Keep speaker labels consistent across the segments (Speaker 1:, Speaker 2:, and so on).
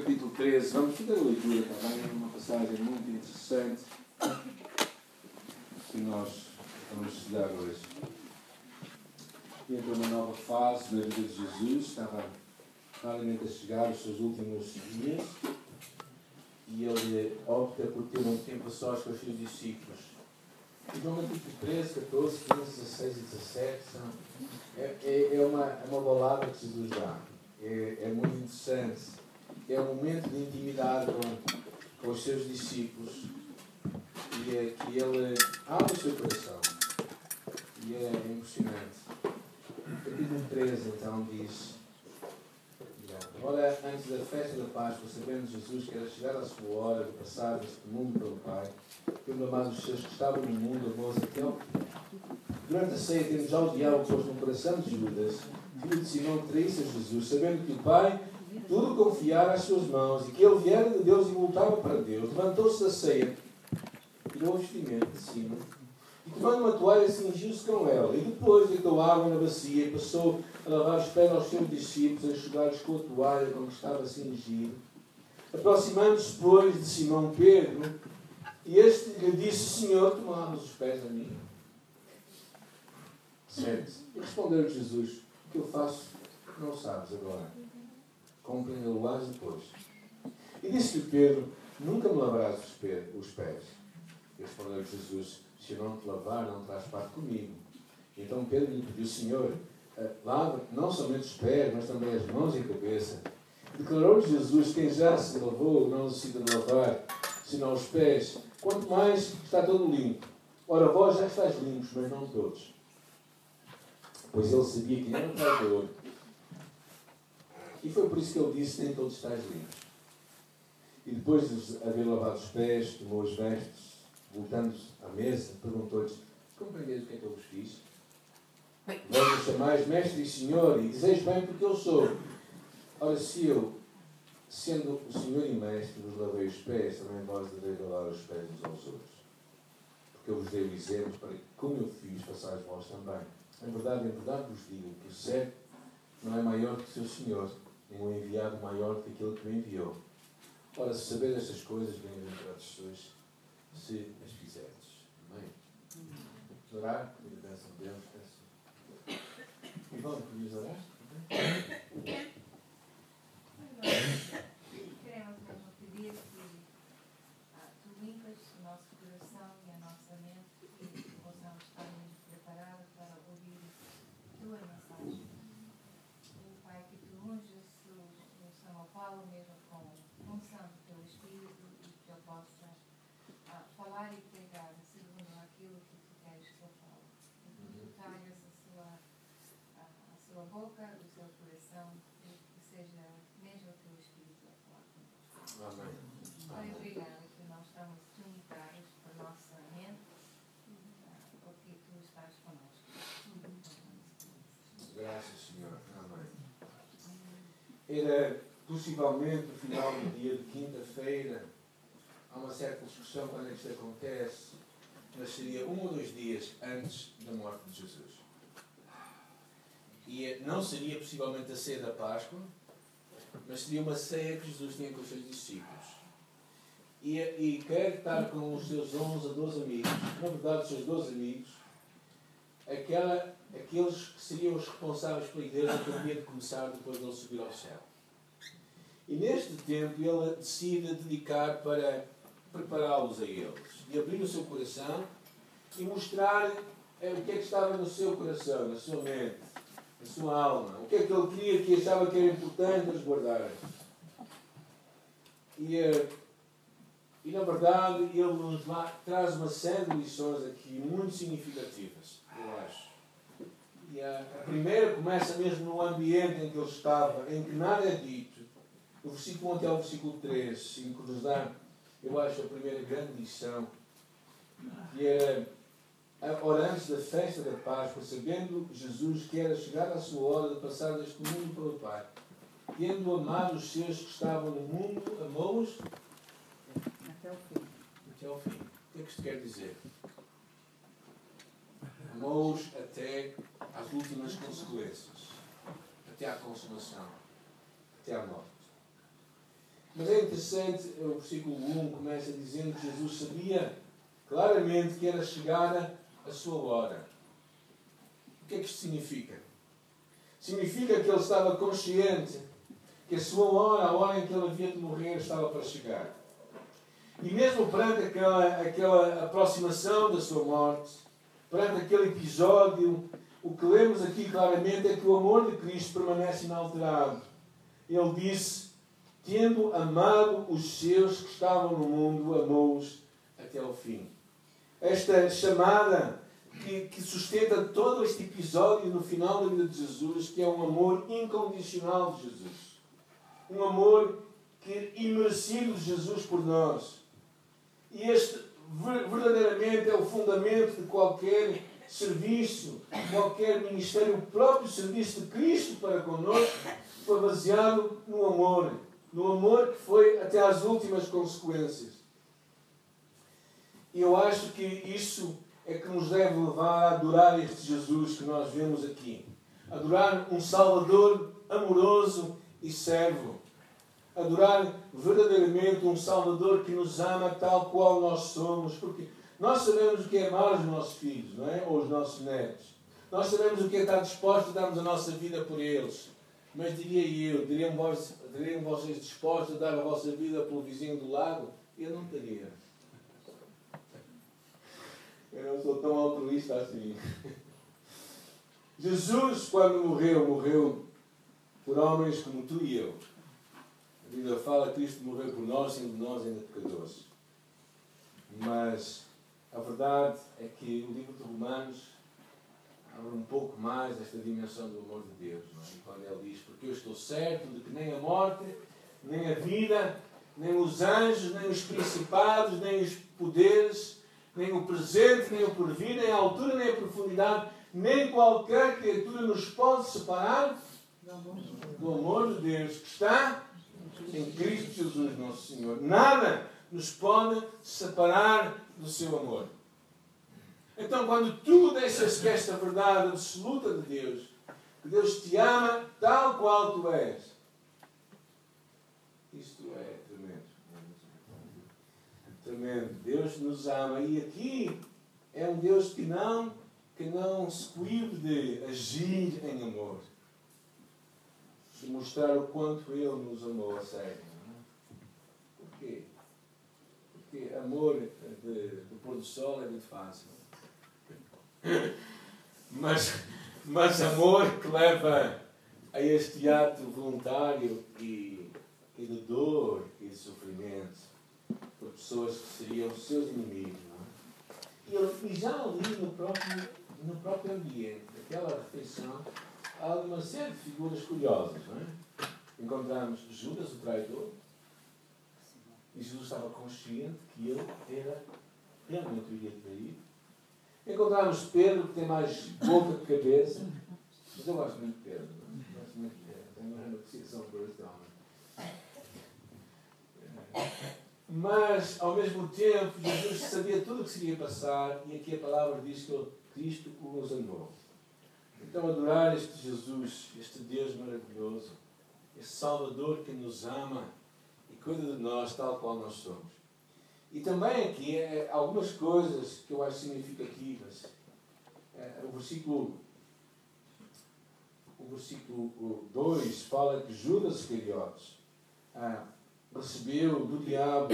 Speaker 1: capítulo 13. Vamos fazer a leitura também, é uma passagem muito interessante que nós vamos estudar hoje. Entra uma nova fase na vida de Jesus, estava claramente a chegar os seus últimos dias e ele opta por ter um tempo a sós com os seus discípulos. E João capítulo 13, 14, 15, 16 e 17 são, é, é, é, uma, é uma balada que Jesus dá. É, é muito interessante. É um momento de intimidade com, com os seus discípulos e é que ele abre o seu coração. E é impressionante. Capítulo 13 então diz. Ora, antes da festa da Páscoa, sabendo Jesus que era chegada a sua hora de passar deste mundo pelo Pai, tendo amado os seus que estavam no mundo, amou-os até ao Durante a ceia, tendo já o diabo posto no coração de Judas, filho de Simão, traísse a Jesus, sabendo que o Pai tudo confiara às suas mãos e que ele viera de Deus e voltava para Deus, levantou-se da ceia, tirou o vestimento de cima e, tomando uma toalha, cingiu-se com ela. E depois deitou água na bacia e passou a lavar os pés aos seus discípulos, a enxugar-os com a toalha com que estava cingido. Aproximando-se, pois, de Simão Pedro, e este lhe disse: Senhor, lavas os pés a mim. Certo? E respondeu Jesus: O que eu faço não sabes agora. Compreendê-lo-ás depois. E disse-lhe Pedro: Nunca me lavarás os pés. Respondeu Jesus: Se não te lavar, não terás parte comigo. Então Pedro lhe pediu: Senhor, eh, lava não somente os pés, mas também as mãos e a cabeça. Declarou Jesus: Quem já se lavou não necessita de lavar, senão os pés, quanto mais está todo limpo. Ora, vós já estáis limpos, mas não todos. Pois ele sabia que era um traidor. E foi por isso que ele disse: Nem todos estáis limpos. E depois de haver lavado os pés, tomou os vestes, voltando à mesa, perguntou-lhes: Compreendeis o que é que eu vos fiz? Vós me chamais mestre e senhor, e dizeis bem porque eu sou. Ora, se eu, sendo o senhor e mestre, vos lavei os pés, também vós deveis lavar os pés uns aos outros. Porque eu vos dei o exemplo para que, como eu fiz, façais vós também. Em verdade, em verdade vos digo que o servo não é maior que o seu senhor, o enviado maior que aquele que o enviou. Ora, se saber estas coisas, bem-aventurados sois, se as fizerdes. Amém? Vamos orar, pedir a bênção de Deus. Peço. Ivone, podias orar?
Speaker 2: Queremos mesmo pedir que ah, tu limpas o nosso coração e a nossa mente e que possamos estar mesmo preparados para ouvir tua mensagem. E, Pai, que tu unges o, o São Paulo mesmo com unção do teu Espírito e que eu possa ah, falar e pregar segundo aquilo que tu queres que eu fale. E que tu tragas a sua, a, a sua boca, o seu coração e que seja mesmo o teu Espírito a falar conosco.
Speaker 1: Amém.
Speaker 2: Pai, obrigada que nós estamos limitados por nossa mente, ah, porque tu estás conosco.
Speaker 1: Graças, Senhor. Amém. Era possivelmente no final do dia de quinta-feira. Há uma certa discussão quando é isto acontece, mas seria um ou dois dias antes da morte de Jesus. E eh, não seria possivelmente a ceia da Páscoa, mas seria uma ceia que Jesus tinha com os seus discípulos. E, e quer estar com os seus 11 a 12 amigos, na verdade, os seus 12 amigos, aquela, aqueles que seriam os responsáveis pela igreja que havia de começar depois de ele subir ao céu. E neste tempo ele decide dedicar para prepará-los a eles e abrir o seu coração e mostrar eh, o que é que estava no seu coração, na sua mente, na sua alma, o que é que ele queria, que achava que era importante eles guardarem. E, eh, e na verdade ele nos traz uma série de lições aqui muito significativas, eu acho. E a, a primeira começa mesmo no ambiente em que ele estava, em que nada é dito. Do versículo 1 até ao versículo 3, em que nos dá, eu acho, a primeira grande lição, que era, a- ora antes da festa da Páscoa, sabendo Jesus que era chegada a sua hora de passar deste mundo para o Pai, tendo amado os seus que estavam no mundo, amou-os
Speaker 3: Até o fim.
Speaker 1: até ao fim. O que é que isto quer dizer? Amou-os até às últimas consequências, até à consumação, até à morte. Mas é interessante, o versículo 1 começa dizendo que Jesus sabia claramente que era chegada a sua hora. O que é que isto significa? Significa que ele estava consciente que a sua hora, a hora em que ele havia de morrer, estava para chegar. E mesmo perante aquela, aquela aproximação da sua morte, perante aquele episódio, o que lemos aqui claramente é que o amor de Cristo permanece inalterado. Ele disse: Tendo amado os seus que estavam no mundo, amou-os até ao fim. Esta chamada que, que, sustenta todo este episódio no final da vida de Jesus, que é um amor incondicional de Jesus. Um amor que imerecido de Jesus por nós. E este verdadeiramente é o fundamento de qualquer serviço, qualquer ministério, o próprio serviço de Cristo para conosco foi baseado no amor, no amor que foi até às últimas consequências. E eu acho que isso é que nos deve levar a adorar este Jesus que nós vemos aqui. Adorar um Salvador amoroso e servo adorar verdadeiramente um Salvador que nos ama tal qual nós somos, porque nós sabemos o que é amar os nossos filhos, não é? Ou os nossos netos. Nós sabemos o que é estar dispostos a darmos a nossa vida por eles. Mas diria eu, diriam, vós, diriam vocês dispostos a dar a vossa vida pelo vizinho do lado? Eu não teria. Eu não sou tão altruísta assim. Jesus, quando morreu, morreu por homens como tu e eu. A Bíblia fala que Cristo morreu por nós, sendo nós ainda pecadores. Mas a verdade é que o livro de Romanos abre um pouco mais esta dimensão do amor de Deus. Não é? Quando ele diz: Porque eu estou certo de que nem a morte, nem a vida, nem os anjos, nem os principados, nem os poderes, nem o presente, nem o porvir, nem a altura, nem a profundidade, nem qualquer criatura nos pode separar do amor de Deus que está em Cristo Jesus, nosso Senhor. Nada nos pode separar do seu amor. Então, quando tu deixas que esta verdade absoluta de Deus, que Deus te ama tal qual tu és, isto é tremendo. Tremendo. Deus nos ama. E aqui é um Deus que não, que não se coíbe de agir em amor de mostrar o quanto Ele nos amou a sério. Porquê? Porque amor de, do pôr do sol é muito fácil. Mas, mas amor que leva a este ato voluntário e, e de dor e de sofrimento por pessoas que seriam seus inimigos. É? E, e já ali no próprio, no próprio ambiente, aquela refeição, há uma série de figuras curiosas. Não é? Encontramos Judas, o traidor, e Jesus estava consciente que ele era realmente o iria trair. Encontramos Pedro, que tem mais boca que cabeça, mas eu gosto muito de Pedro. Gosto muito de Pedro. Tenho uma apreciação por este homem. Mas, ao mesmo tempo, Jesus sabia tudo o que se iria passar, e aqui a palavra diz que Cristo os amou. Então, adorar este Jesus, este Deus maravilhoso, este Salvador que nos ama e cuida de nós tal qual nós somos. E também aqui é, algumas coisas que eu acho significativas. É, o versículo o versículo 2 fala que Judas Iscariotes ah, recebeu do diabo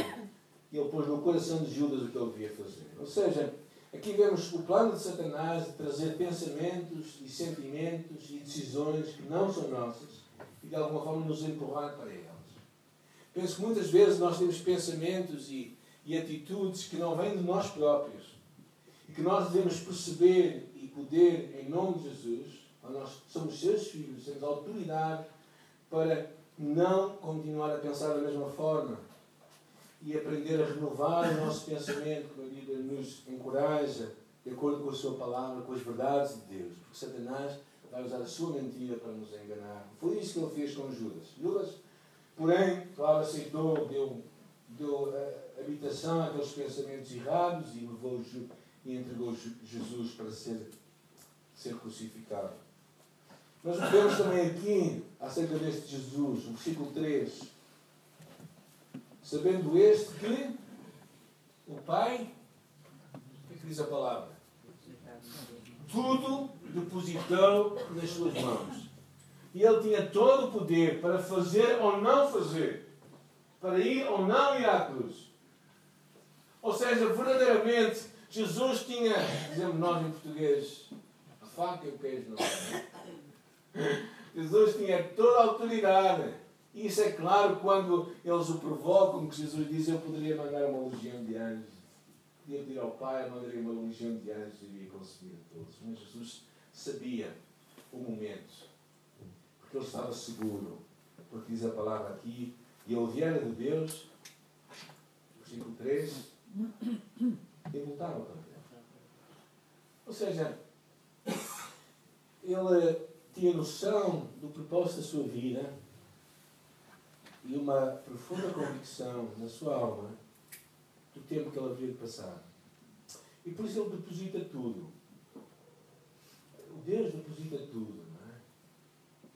Speaker 1: e ele pôs no coração de Judas o que ele devia fazer. Ou seja, Aqui vemos o plano de Satanás de trazer pensamentos e sentimentos e decisões que não são nossas e de alguma forma nos empurrar para elas. Penso que muitas vezes nós temos pensamentos e, e atitudes que não vêm de nós próprios e que nós devemos perceber e poder, em nome de Jesus, nós somos seus filhos, temos autoridade para não continuar a pensar da mesma forma e aprender a renovar o nosso pensamento, como a Bíblia nos encoraja, de acordo com a sua palavra, com as verdades de Deus. Porque Satanás vai usar a sua mentira para nos enganar. Foi isso que ele fez com Judas. Judas, porém, claro, aceitou, deu, deu habitação àqueles pensamentos errados e levou e entregou Jesus para ser, ser crucificado. Nós vemos também aqui, acerca deste Jesus, no versículo 3, Sabendo este que o Pai, o que diz a palavra? Tudo depositou nas suas mãos. E ele tinha todo o poder para fazer ou não fazer, para ir ou não ir à cruz. Ou seja, verdadeiramente, Jesus tinha, dizemos nós em português, a faca e o queijo não Jesus tinha toda a autoridade. E isso é claro quando eles o provocam, que Jesus diz: Eu poderia mandar uma legião de anjos. Podia pedir ao Pai, mandaria uma legião de anjos e iria consumir a todos. Mas Jesus sabia o momento, porque ele estava seguro. Porque diz a palavra aqui: E ele viera de Deus, versículo 3, e voltaram para Deus. Ou seja, ele tinha noção do propósito da sua vida e uma profunda convicção na sua alma do tempo que ele havia de passar. E por isso ele deposita tudo. Deus deposita tudo?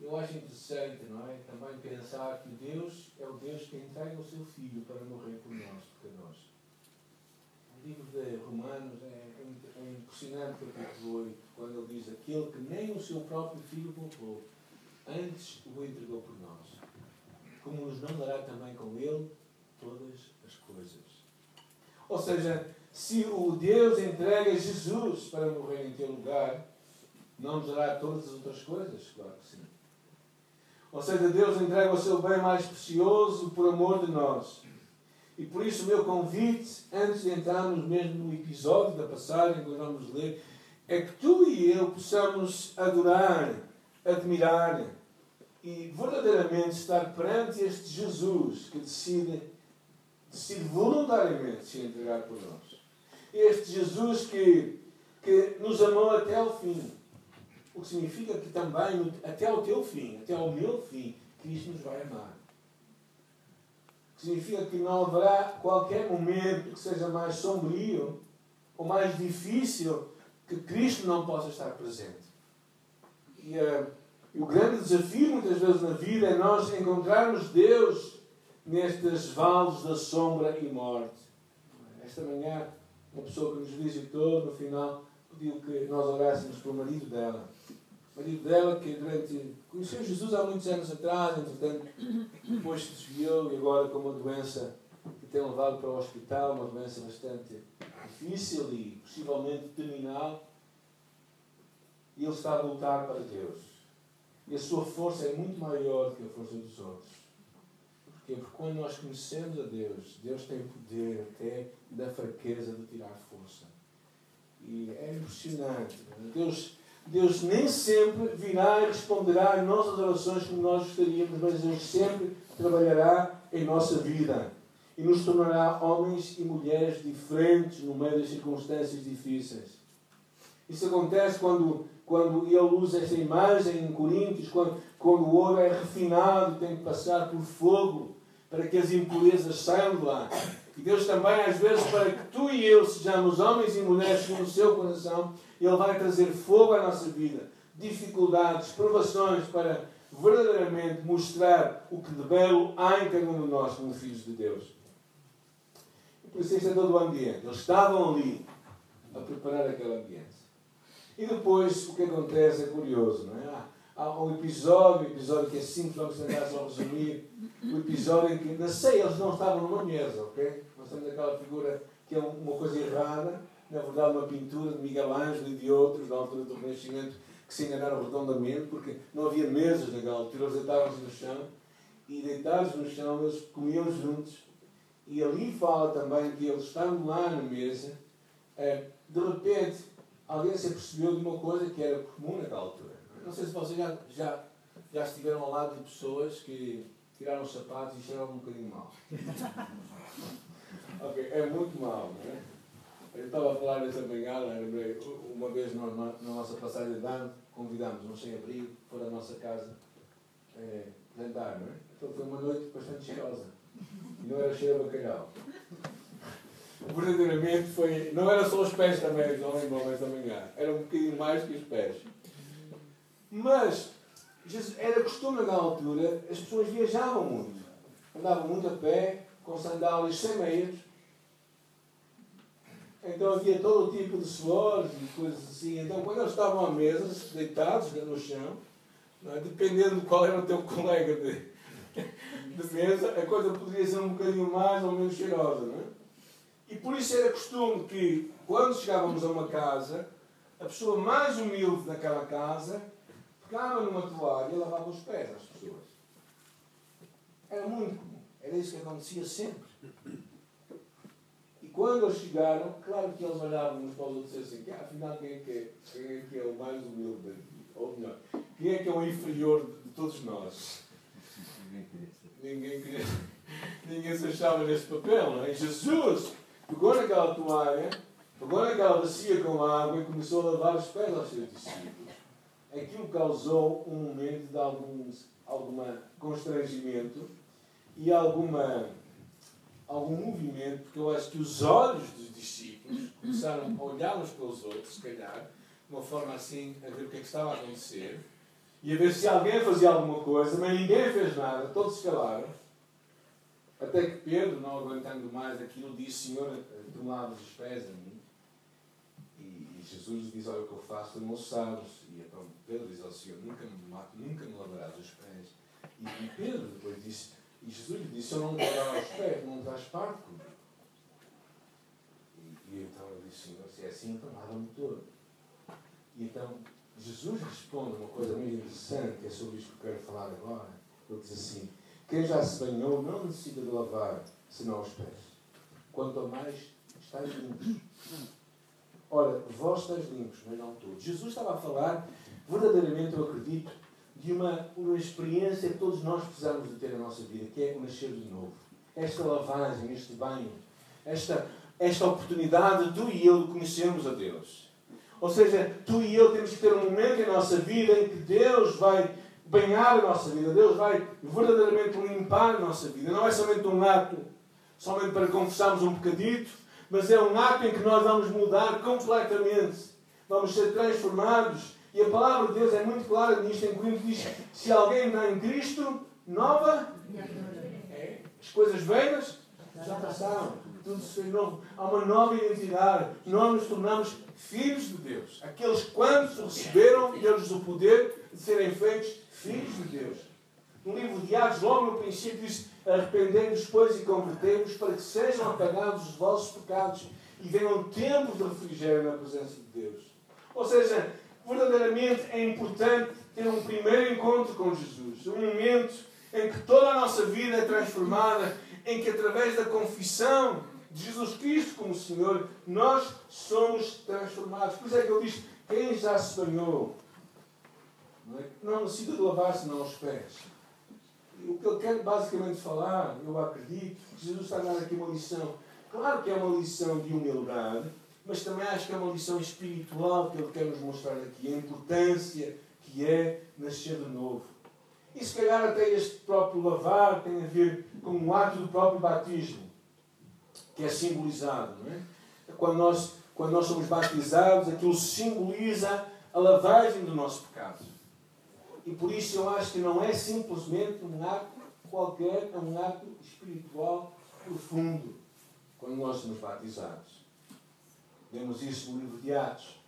Speaker 1: Eu acho interessante, não é? Também pensar que Deus é o Deus que entrega o seu Filho para morrer por nós, nós. O livro de Romanos é, é, é impressionante capítulo 8, quando ele diz aquele que nem o seu próprio Filho poupou, antes o entregou por nós como nos não dará também com ele todas as coisas. Ou seja, se o Deus entrega Jesus para morrer em teu lugar, não nos dará todas as outras coisas? Claro que sim. Ou seja, Deus entrega o seu bem mais precioso por amor de nós. E por isso o meu convite, antes de entrarmos mesmo no episódio da passagem que vamos ler, é que tu e eu possamos adorar, admirar, e verdadeiramente estar perante este Jesus que decide, decide voluntariamente se entregar por nós. Este Jesus que, que nos amou até ao fim. O que significa que também, até ao teu fim, até ao meu fim, Cristo nos vai amar. O que significa que não haverá qualquer momento que seja mais sombrio ou mais difícil que Cristo não possa estar presente. E uh, o grande desafio, muitas vezes, na vida é nós encontrarmos Deus nestes vales da sombra e morte. Esta manhã, uma pessoa que nos visitou, no final, pediu que nós orássemos pelo marido dela. O marido dela, que durante. conheceu Jesus há muitos anos atrás, entretanto, depois se desviou e agora com uma doença que tem levado para o hospital, uma doença bastante difícil e possivelmente terminal. E ele está a lutar para Deus. E a sua força é muito maior do que a força dos outros. Porque quando nós conhecemos a Deus, Deus tem poder até da fraqueza de tirar força. E é impressionante. Deus, Deus nem sempre virá e responderá às nossas orações como nós gostaríamos, mas Deus sempre trabalhará em nossa vida e nos tornará homens e mulheres diferentes no meio das circunstâncias difíceis. Isso acontece quando quando ele usa essa imagem em Coríntios, quando, quando o ouro é refinado, tem que passar por fogo para que as impurezas saiam lá. E Deus também, às vezes, para que tu e eu sejamos homens e mulheres com o seu coração, Ele vai trazer fogo à nossa vida, dificuldades, provações, para verdadeiramente mostrar o que de belo há em cada um de nós como filhos de Deus. E por isso este é todo o ambiente. Eles estavam ali a preparar aquele ambiente. E depois o que acontece é curioso, não é? Há um episódio, episódio que é simples, vamos tentar só resumir. O episódio em que, na ceia, eles não estavam numa mesa, ok? Temos aquela figura que é uma coisa errada, na verdade, uma pintura de Miguel Ângelo e de outros, da altura do Renascimento, que se enganaram redondamente, porque não havia mesas naquela altura, eles deitavam-se no chão, e deitados no chão, eles comiam juntos. E ali fala também que eles estavam lá na mesa, eh, de repente alguém se apercebeu de uma coisa que era comum naquela altura. Não sei se vocês já, já, já estiveram ao lado de pessoas que tiraram os sapatos e cheiravam um bocadinho mal. ok, é muito mal, não é? Eu estava a falar nessa manhã, lembrei, uma vez na, na, na nossa passagem de ano, convidámos um sem-abrigo para a nossa casa é, jantar, não é? Então foi uma noite bastante cheirosa. E não era cheiro a bacalhau verdadeiramente foi. Não era só os pés também, não lembro mais da manhã. Era um bocadinho mais que os pés. Mas era costume naquela altura, as pessoas viajavam muito. Andavam muito a pé, com sandálias sem meias. Então havia todo o tipo de suores e coisas assim. Então quando eles estavam à mesa, deitados no chão, é? dependendo de qual era o teu colega de, de mesa, a coisa poderia ser um bocadinho mais ou menos cheirosa. Não é? E por isso era costume que, quando chegávamos a uma casa, a pessoa mais humilde daquela casa pegava numa toalha e lavava os pés às pessoas. Era muito comum. Era isso que acontecia sempre. E quando eles chegaram, claro que eles olhavam uns para os outros e assim, ah, afinal quem é, que é, quem é que é o mais humilde daqui? Ou melhor, quem é que é o inferior de todos nós? Ninguém queria. Ninguém se achava neste papel, não é? Jesus pegou naquela toalha, pegou naquela bacia com água e começou a lavar os pés aos seus discípulos. Aquilo causou um momento de alguns, alguma constrangimento e alguma, algum movimento, porque eu acho que os olhos dos discípulos começaram a olhar uns para os outros, se calhar, de uma forma assim, a ver o que é que estava a acontecer e a ver se alguém fazia alguma coisa, mas ninguém fez nada, todos se calaram. Até que Pedro, não aguentando mais aquilo, disse: Senhor, lavas os pés a mim. E, Jesus lhe diz: Olha, o que eu faço, não sabes. E então Pedro diz ao Senhor: Nunca me, nunca me lavarás os pés. E Pedro depois disse: E Jesus lhe disse: Se eu não me lavar os pés, não estás parte comigo. E, e então ele disse: Senhor, se é assim, então lava-me todo. E então Jesus responde uma coisa muito interessante, que é sobre isto que eu quero falar agora. Ele diz assim: quem já se banhou não necessita de lavar senão os pés. Quanto mais estáis limpos. Ora, vós estáis limpos, mas não todos. Jesus estava a falar, verdadeiramente eu acredito, de uma, uma experiência que todos nós precisamos de ter na nossa vida, que é o nascer de novo. Esta lavagem, este banho, esta, esta oportunidade, tu e eu, de conhecermos a Deus. Ou seja, tu e eu temos que ter um momento em nossa vida em que Deus vai banhar a nossa vida. Deus vai verdadeiramente limpar a nossa vida. Não é somente um ato, somente para confessarmos um bocadito, mas é um ato em que nós vamos mudar completamente. Vamos ser transformados. E a palavra de Deus é muito clara nisto, em que diz: se alguém está em Cristo, nova. As coisas velhas já passaram. Tudo se novo. Há uma nova identidade. Nós nos tornamos filhos de Deus. Aqueles que, quando receberam, deu-lhes o poder de serem feitos filhos de Deus. No livro de Atos, logo no princípio, diz: Arrependei-vos, pois, e convertei-vos, para que sejam apagados os vossos pecados e venham tempo de refrigério na presença de Deus. Ou seja, verdadeiramente é importante ter um primeiro encontro com Jesus. Um momento em que toda a nossa vida é transformada, em que através da confissão de Jesus Cristo como Senhor, nós somos transformados. Por isso é que ele diz: quem já se banhou não, é? não necessita de lavar senão os pés. O que ele quer basicamente falar, eu acredito, que Jesus está a dar aqui uma lição. Claro que é uma lição de humildade, mas também acho que é uma lição espiritual que ele quer nos mostrar aqui, a importância que é nascer de novo. E se calhar até este próprio lavar tem a ver com o ato do próprio batismo, que é simbolizado. Não é? Quando, nós, quando nós somos batizados, aquilo simboliza a lavagem do nosso pecado. E por isso eu acho que não é simplesmente um ato qualquer, é um ato espiritual profundo quando nós somos batizados. Vemos isso no livro de Atos.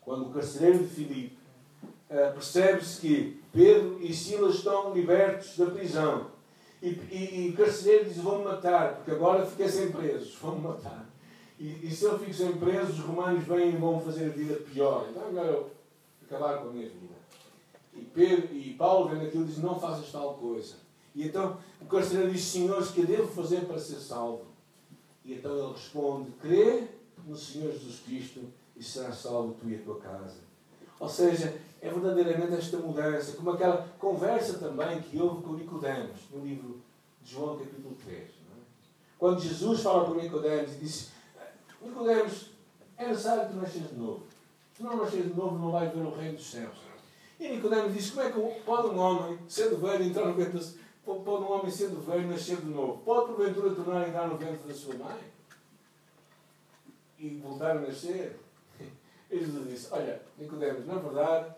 Speaker 1: Quando o carcereiro de Filipe uh, percebe-se que Pedro e Silas estão libertos da prisão. E, e, e o carcereiro diz: Vão-me matar, porque agora fiquei sem presos, vão-me matar. E, e, se eu fico sem presos, os romanos vêm e vão fazer a vida pior. Então é melhor eu acabar com a minha vida. E, Pedro, e Paulo vendo aquilo diz, não faças tal coisa. E então o carcereiro diz, senhores, que devo fazer para ser salvo? E então ele responde, crê no Senhor Jesus Cristo e será salvo tu e a tua casa. Ou seja, é verdadeiramente esta mudança, como aquela conversa também que houve com Nicodemos, no livro de João capítulo 3. É? Quando Jesus fala para Nicodemos e disse, Nicodemos, é necessário que tu nasces de novo. Se não nasces de novo, não vais ver o reino dos céus. E Nicodemos diz, como é que pode um homem, sendo velho, entrar no ventre, pode um homem sendo velho nascer de novo? Pode porventura tornar a entrar no ventre da sua mãe? E voltar a nascer? E Jesus disse, olha, Nicodemos, na verdade,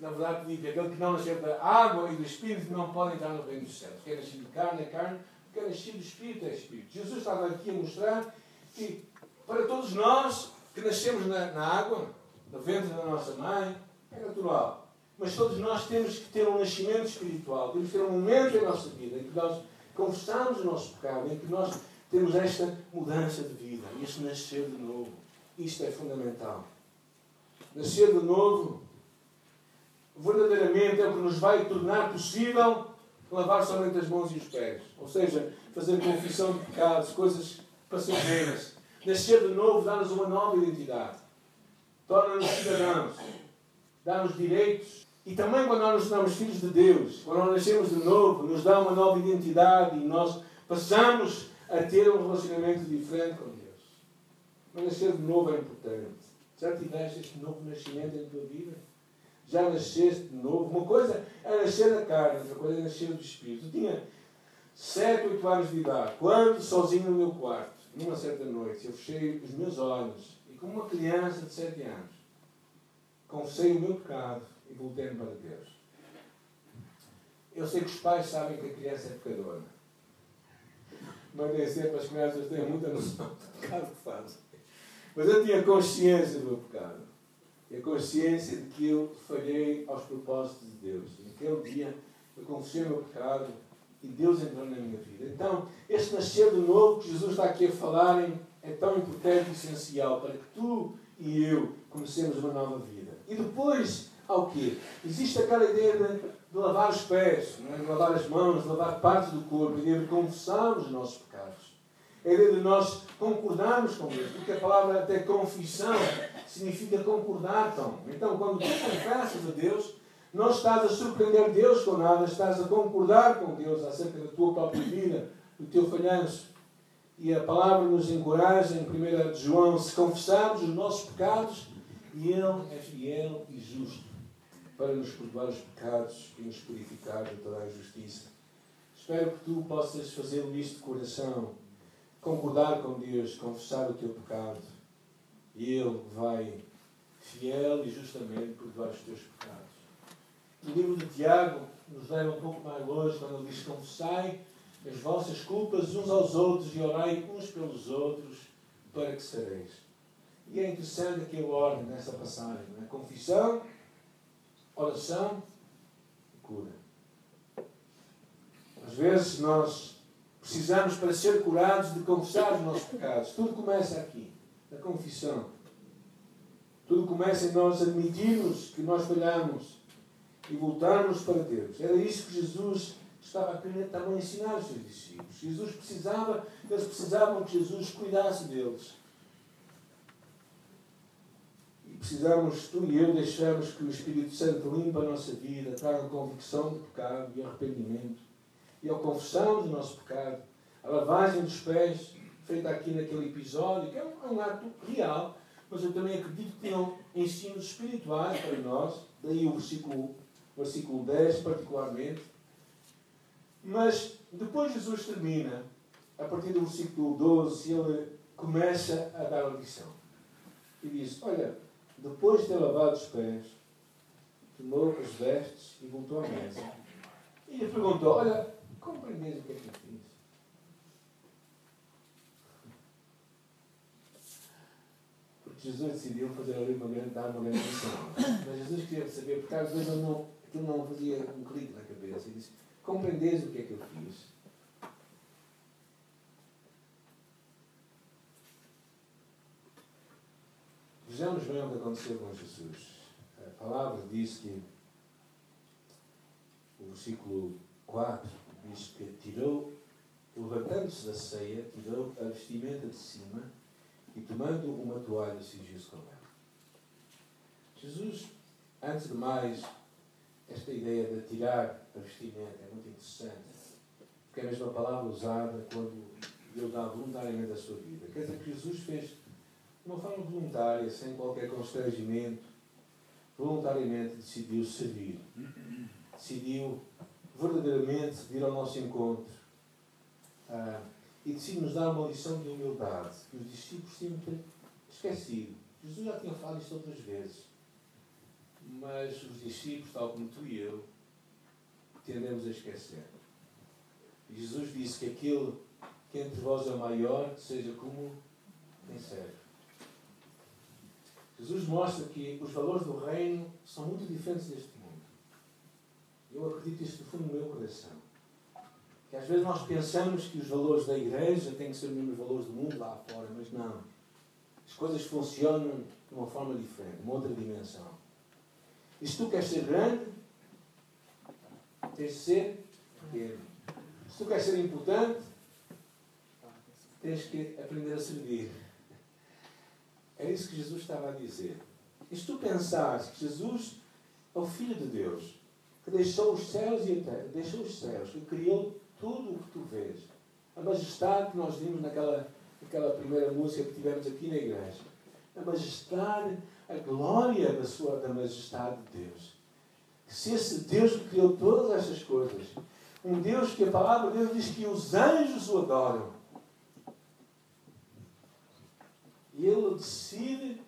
Speaker 1: na verdade digo que aquele que não nascer da água e do Espírito não pode entrar no reino dos céus. Quer nascer de carne é carne, quer nascido do Espírito é Espírito. Jesus estava aqui a mostrar que para todos nós que nascemos na, na água, no ventre da nossa mãe, é natural. Mas todos nós temos que ter um nascimento espiritual, temos que ter um momento em nossa vida em que nós confessamos o nosso pecado, em que nós temos esta mudança de vida, este nascer de novo. Isto é fundamental. Nascer de novo, verdadeiramente, é o que nos vai tornar possível lavar somente as mãos e os pés. Ou seja, fazer confissão de pecados, coisas passageiras. Nascer de novo dá-nos uma nova identidade. Torna-nos cidadãos. Dá-nos direitos. E também quando nós nos tornamos filhos de Deus, quando nós nascemos de novo, nos dá uma nova identidade e nós passamos a ter um relacionamento diferente com Deus. Mas nascer de novo é importante. Já tiveste este novo nascimento em tua vida? Já nasceste de novo? Uma coisa é nascer da carne, outra coisa é nascer do Espírito. Eu tinha 7, 8 anos de idade, quando, sozinho no meu quarto, numa certa noite, eu fechei os meus olhos e, como uma criança de 7 anos, confessei o meu pecado e voltei-me para Deus. Eu sei que os pais sabem que a criança é pecadora. Mas nem sempre as crianças têm muita noção do pecado que fazem. Mas eu tinha consciência do meu pecado. E a consciência de que eu falhei aos propósitos de Deus. Naquele dia eu confessei o meu pecado e Deus entrou na minha vida. Então, este nascer de novo que Jesus está aqui a falar é tão importante e essencial para que tu e eu comecemos uma nova vida. E depois, ao quê? Existe aquela ideia de, de lavar os pés, é? de lavar as mãos, de lavar partes do corpo, ideia de confessarmos os nossos pecados. A ideia de nós concordarmos com Deus, porque a palavra até confissão significa concordar com. Então, quando tu confessas a Deus, não estás a surpreender Deus com nada, estás a concordar com Deus acerca da tua própria vida, do teu falhanço. E a palavra nos encoraja em 1 João, se confessarmos os nossos pecados, e Ele é fiel e justo para nos perdoar os pecados e nos purificar de toda a injustiça. Espero que tu possas fazer isto de coração, concordar com Deus, confessar o teu pecado, e Ele vai, fiel e justamente, perdoar os teus pecados. O livro de Tiago nos leva um pouco mais longe quando ele diz: Confessai as vossas culpas uns aos outros e orai uns pelos outros para que sareis. E é interessante aqui a ordem nessa passagem: é? confissão, oração cura. Às vezes nós precisamos, para ser curados, de confessar os nossos pecados. Tudo começa aqui, na confissão. Tudo começa em nós admitirmos que nós falhamos e voltarmos para Deus. Era isso que Jesus estava a querer também ensinar aos seus discípulos. Jesus precisava, eles precisavam que Jesus cuidasse deles. E precisamos, tu e eu, deixarmos que o Espírito Santo limpe a nossa vida, traga convicção de pecado e arrependimento. E ao confessarmos o nosso pecado, a lavagem dos pés, feita aqui naquele episódio, que é um, é um ato real, mas eu também acredito que tem ensinos espirituais para nós, daí o versículo versículo 10 particularmente. Mas depois Jesus termina, a partir do versículo 12, ele começa a dar a lição. E diz: Olha, depois de ter lavado os pés, tomou as vestes e voltou à mesa. E lhe perguntou: Olha, compreendes o que é que eu fiz? Porque Jesus decidiu fazer ali uma grande, dar uma grande lição. Mas Jesus queria saber, porque às vezes não aquilo não fazia um clique na cabeça. E disse: Compreendes o que é que eu fiz? Vejamos bem o que aconteceu com Jesus. A palavra diz que, o versículo 4 diz que tirou, levantando-se da ceia, tirou a vestimenta de cima e, tomando uma toalha, cingiu-se com ela. Jesus, antes de mais, esta ideia de tirar a vestimenta é muito interessante, porque é a mesma palavra usada quando Deus dá voluntariamente a sua vida. Quer dizer que Jesus fez de uma forma voluntária, sem qualquer constrangimento, voluntariamente decidiu servir. Decidiu verdadeiramente vir ao nosso encontro. Ah, e decidiu nos dar uma lição de humildade que os discípulos tinham esquecido. Jesus já tinha falado isto outras vezes mas os discípulos, tal como tu e eu, tendemos a esquecer. Jesus disse que aquele que entre vós é maior, seja como quem serve. Jesus mostra que os valores do reino são muito diferentes deste mundo. Eu acredito isto do fundo do meu coração. Que às vezes nós pensamos que os valores da igreja têm que ser os mesmos valores do mundo lá fora, mas não. As coisas funcionam de uma forma diferente, uma outra dimensão. E se tu queres ser grande, tens de ser pequeno. Se tu queres ser importante, tens que aprender a servir. Era isso que Jesus estava a dizer. E se tu pensares que Jesus é o Filho de Deus, que deixou os céus e a terra, deixou os céus, que criou tudo o que tu vês, a majestade que nós vimos naquela, naquela primeira música que tivemos aqui na igreja, a majestade, a glória da, sua, da majestade de Deus. Se esse Deus que criou todas estas coisas, um Deus que a palavra de Deus diz que os anjos o adoram, e Ele decide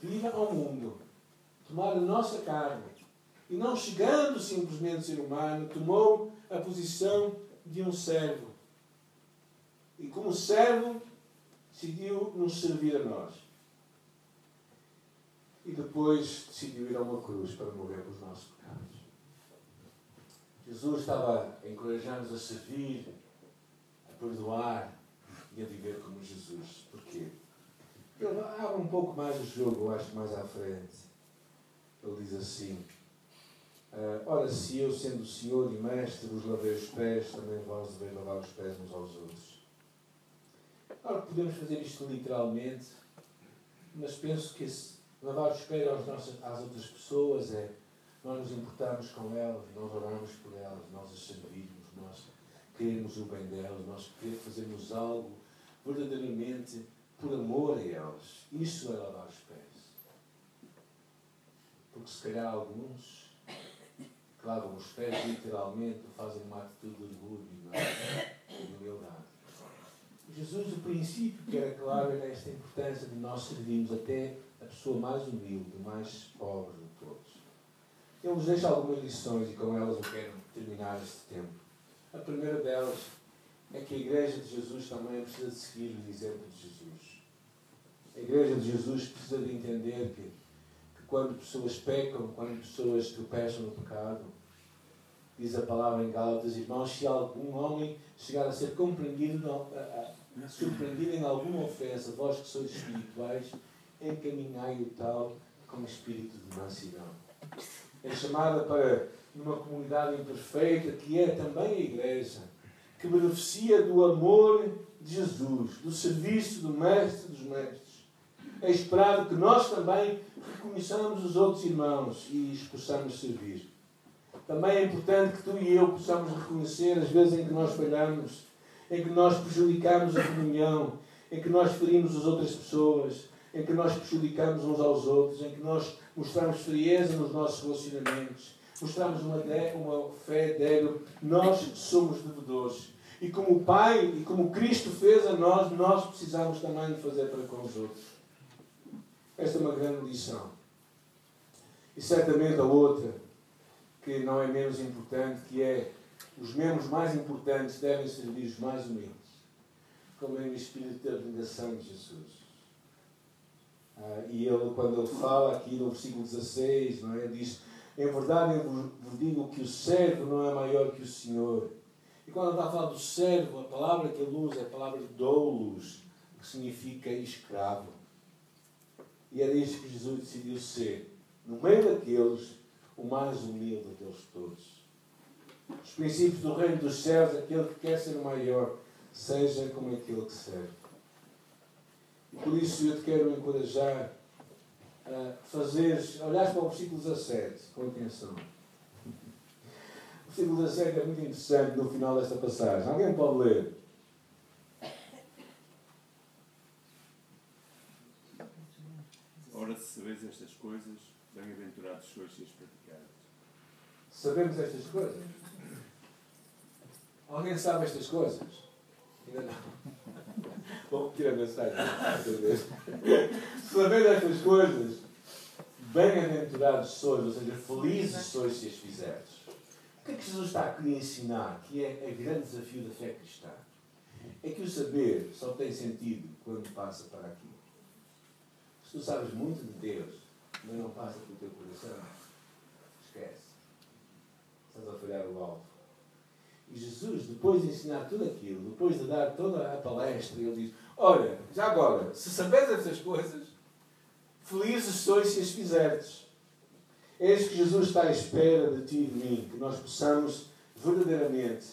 Speaker 1: vir ao mundo, tomar a nossa carne. E não chegando simplesmente a ser humano, tomou a posição de um servo. E como servo, decidiu nos servir a nós. E depois decidiu ir a uma cruz para morrer pelos nossos pecados. Jesus estava a encorajar-nos a servir, a perdoar e a viver como Jesus. Porquê? Ele abre um pouco mais o jogo, eu acho, mais à frente. Ele diz assim: uh, Ora, se eu, sendo o Senhor e Mestre, vos lavei os pés, também vós deveis lavar os pés uns aos outros. Claro que podemos fazer isto literalmente, mas penso que esse, lavar os pés às, nossas, às outras pessoas é nós nos importarmos com elas, nós orarmos por elas, nós as servirmos, nós queremos o bem delas, nós fazermos algo verdadeiramente por amor a elas. Isso é lavar os pés. Porque se calhar alguns que lavam os pés literalmente fazem uma atitude de orgulho e de humildade. Jesus, o princípio que era claro era esta importância de nós servirmos até a pessoa mais humilde, mais pobre de todos. Ele nos deixa algumas lições e com elas eu quero terminar este tempo. A primeira delas é que a Igreja de Jesus também precisa de seguir o exemplo de Jesus. A Igreja de Jesus precisa de entender que, que quando pessoas pecam, quando pessoas tropeçam no pecado, diz a palavra em Gálatas, irmãos, se algum homem chegar a ser compreendido, a, a, surpreendido em alguma ofensa, vós que sois espirituais, encaminhai o tal com espírito de mansidão. É chamada para, numa comunidade imperfeita, que é também a Igreja, que beneficia do amor de Jesus, do serviço do Mestre dos Mestres. É esperado que nós também reconheçamos os outros irmãos e os possamos servir. Também é importante que tu e eu possamos reconhecer as vezes em que nós falhamos, em que nós prejudicamos a comunhão, em que nós ferimos as outras pessoas, em que nós prejudicamos uns aos outros, em que nós mostramos frieza nos nossos relacionamentos, mostramos uma, uma fé débil. Nós somos devedores. E como o Pai e como Cristo fez a nós, nós precisamos também de fazer para com os outros. Esta é uma grande lição. E certamente a outra, que não é menos importante, que é os membros mais importantes devem servir os mais humildes, como é o espírito de abnegação de Jesus. Ah, e ele, quando ele fala aqui no versículo 16, não é, diz: Em verdade eu vos digo que o servo não é maior que o Senhor. E quando ele está a falar do servo, a palavra que ele usa é a palavra doulos, que significa escravo. E era isso que Jesus decidiu ser, no meio daqueles, o mais humilde deles todos. Os princípios do reino dos céus, aquele que quer ser o maior, seja como aquele que serve. E por isso eu te quero encorajar a fazer, olhar para o versículo 17, com atenção. O versículo 17 é muito interessante no final desta passagem. Alguém pode ler?
Speaker 4: Ora, se sabeis estas coisas, bem-aventurados sois se as praticares.
Speaker 1: Sabemos estas coisas? Alguém sabe estas coisas? Ainda não. Vou repetir a mensagem. Sabendo estas coisas, bem-aventurados sois, ou seja, felizes sois se as fizeres. que é que Jesus está aqui a ensinar? Que é o grande desafio da fé cristã? É que o saber só tem sentido quando passa para aqui. Se tu sabes muito de Deus, mas não passa pelo teu coração, esquece. Estás a falhar o alvo. E Jesus, depois de ensinar tudo aquilo, depois de dar toda a palestra, ele diz: Olha, já agora, se sabes essas coisas, felizes sois se as fizerdes. Eis que Jesus está à espera de ti e de mim, que nós possamos verdadeiramente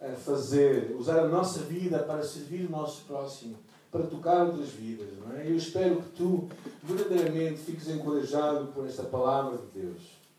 Speaker 1: eh, fazer, usar a nossa vida para servir o nosso próximo, para tocar outras vidas. Não é? Eu espero que tu verdadeiramente fiques encorajado por esta palavra de Deus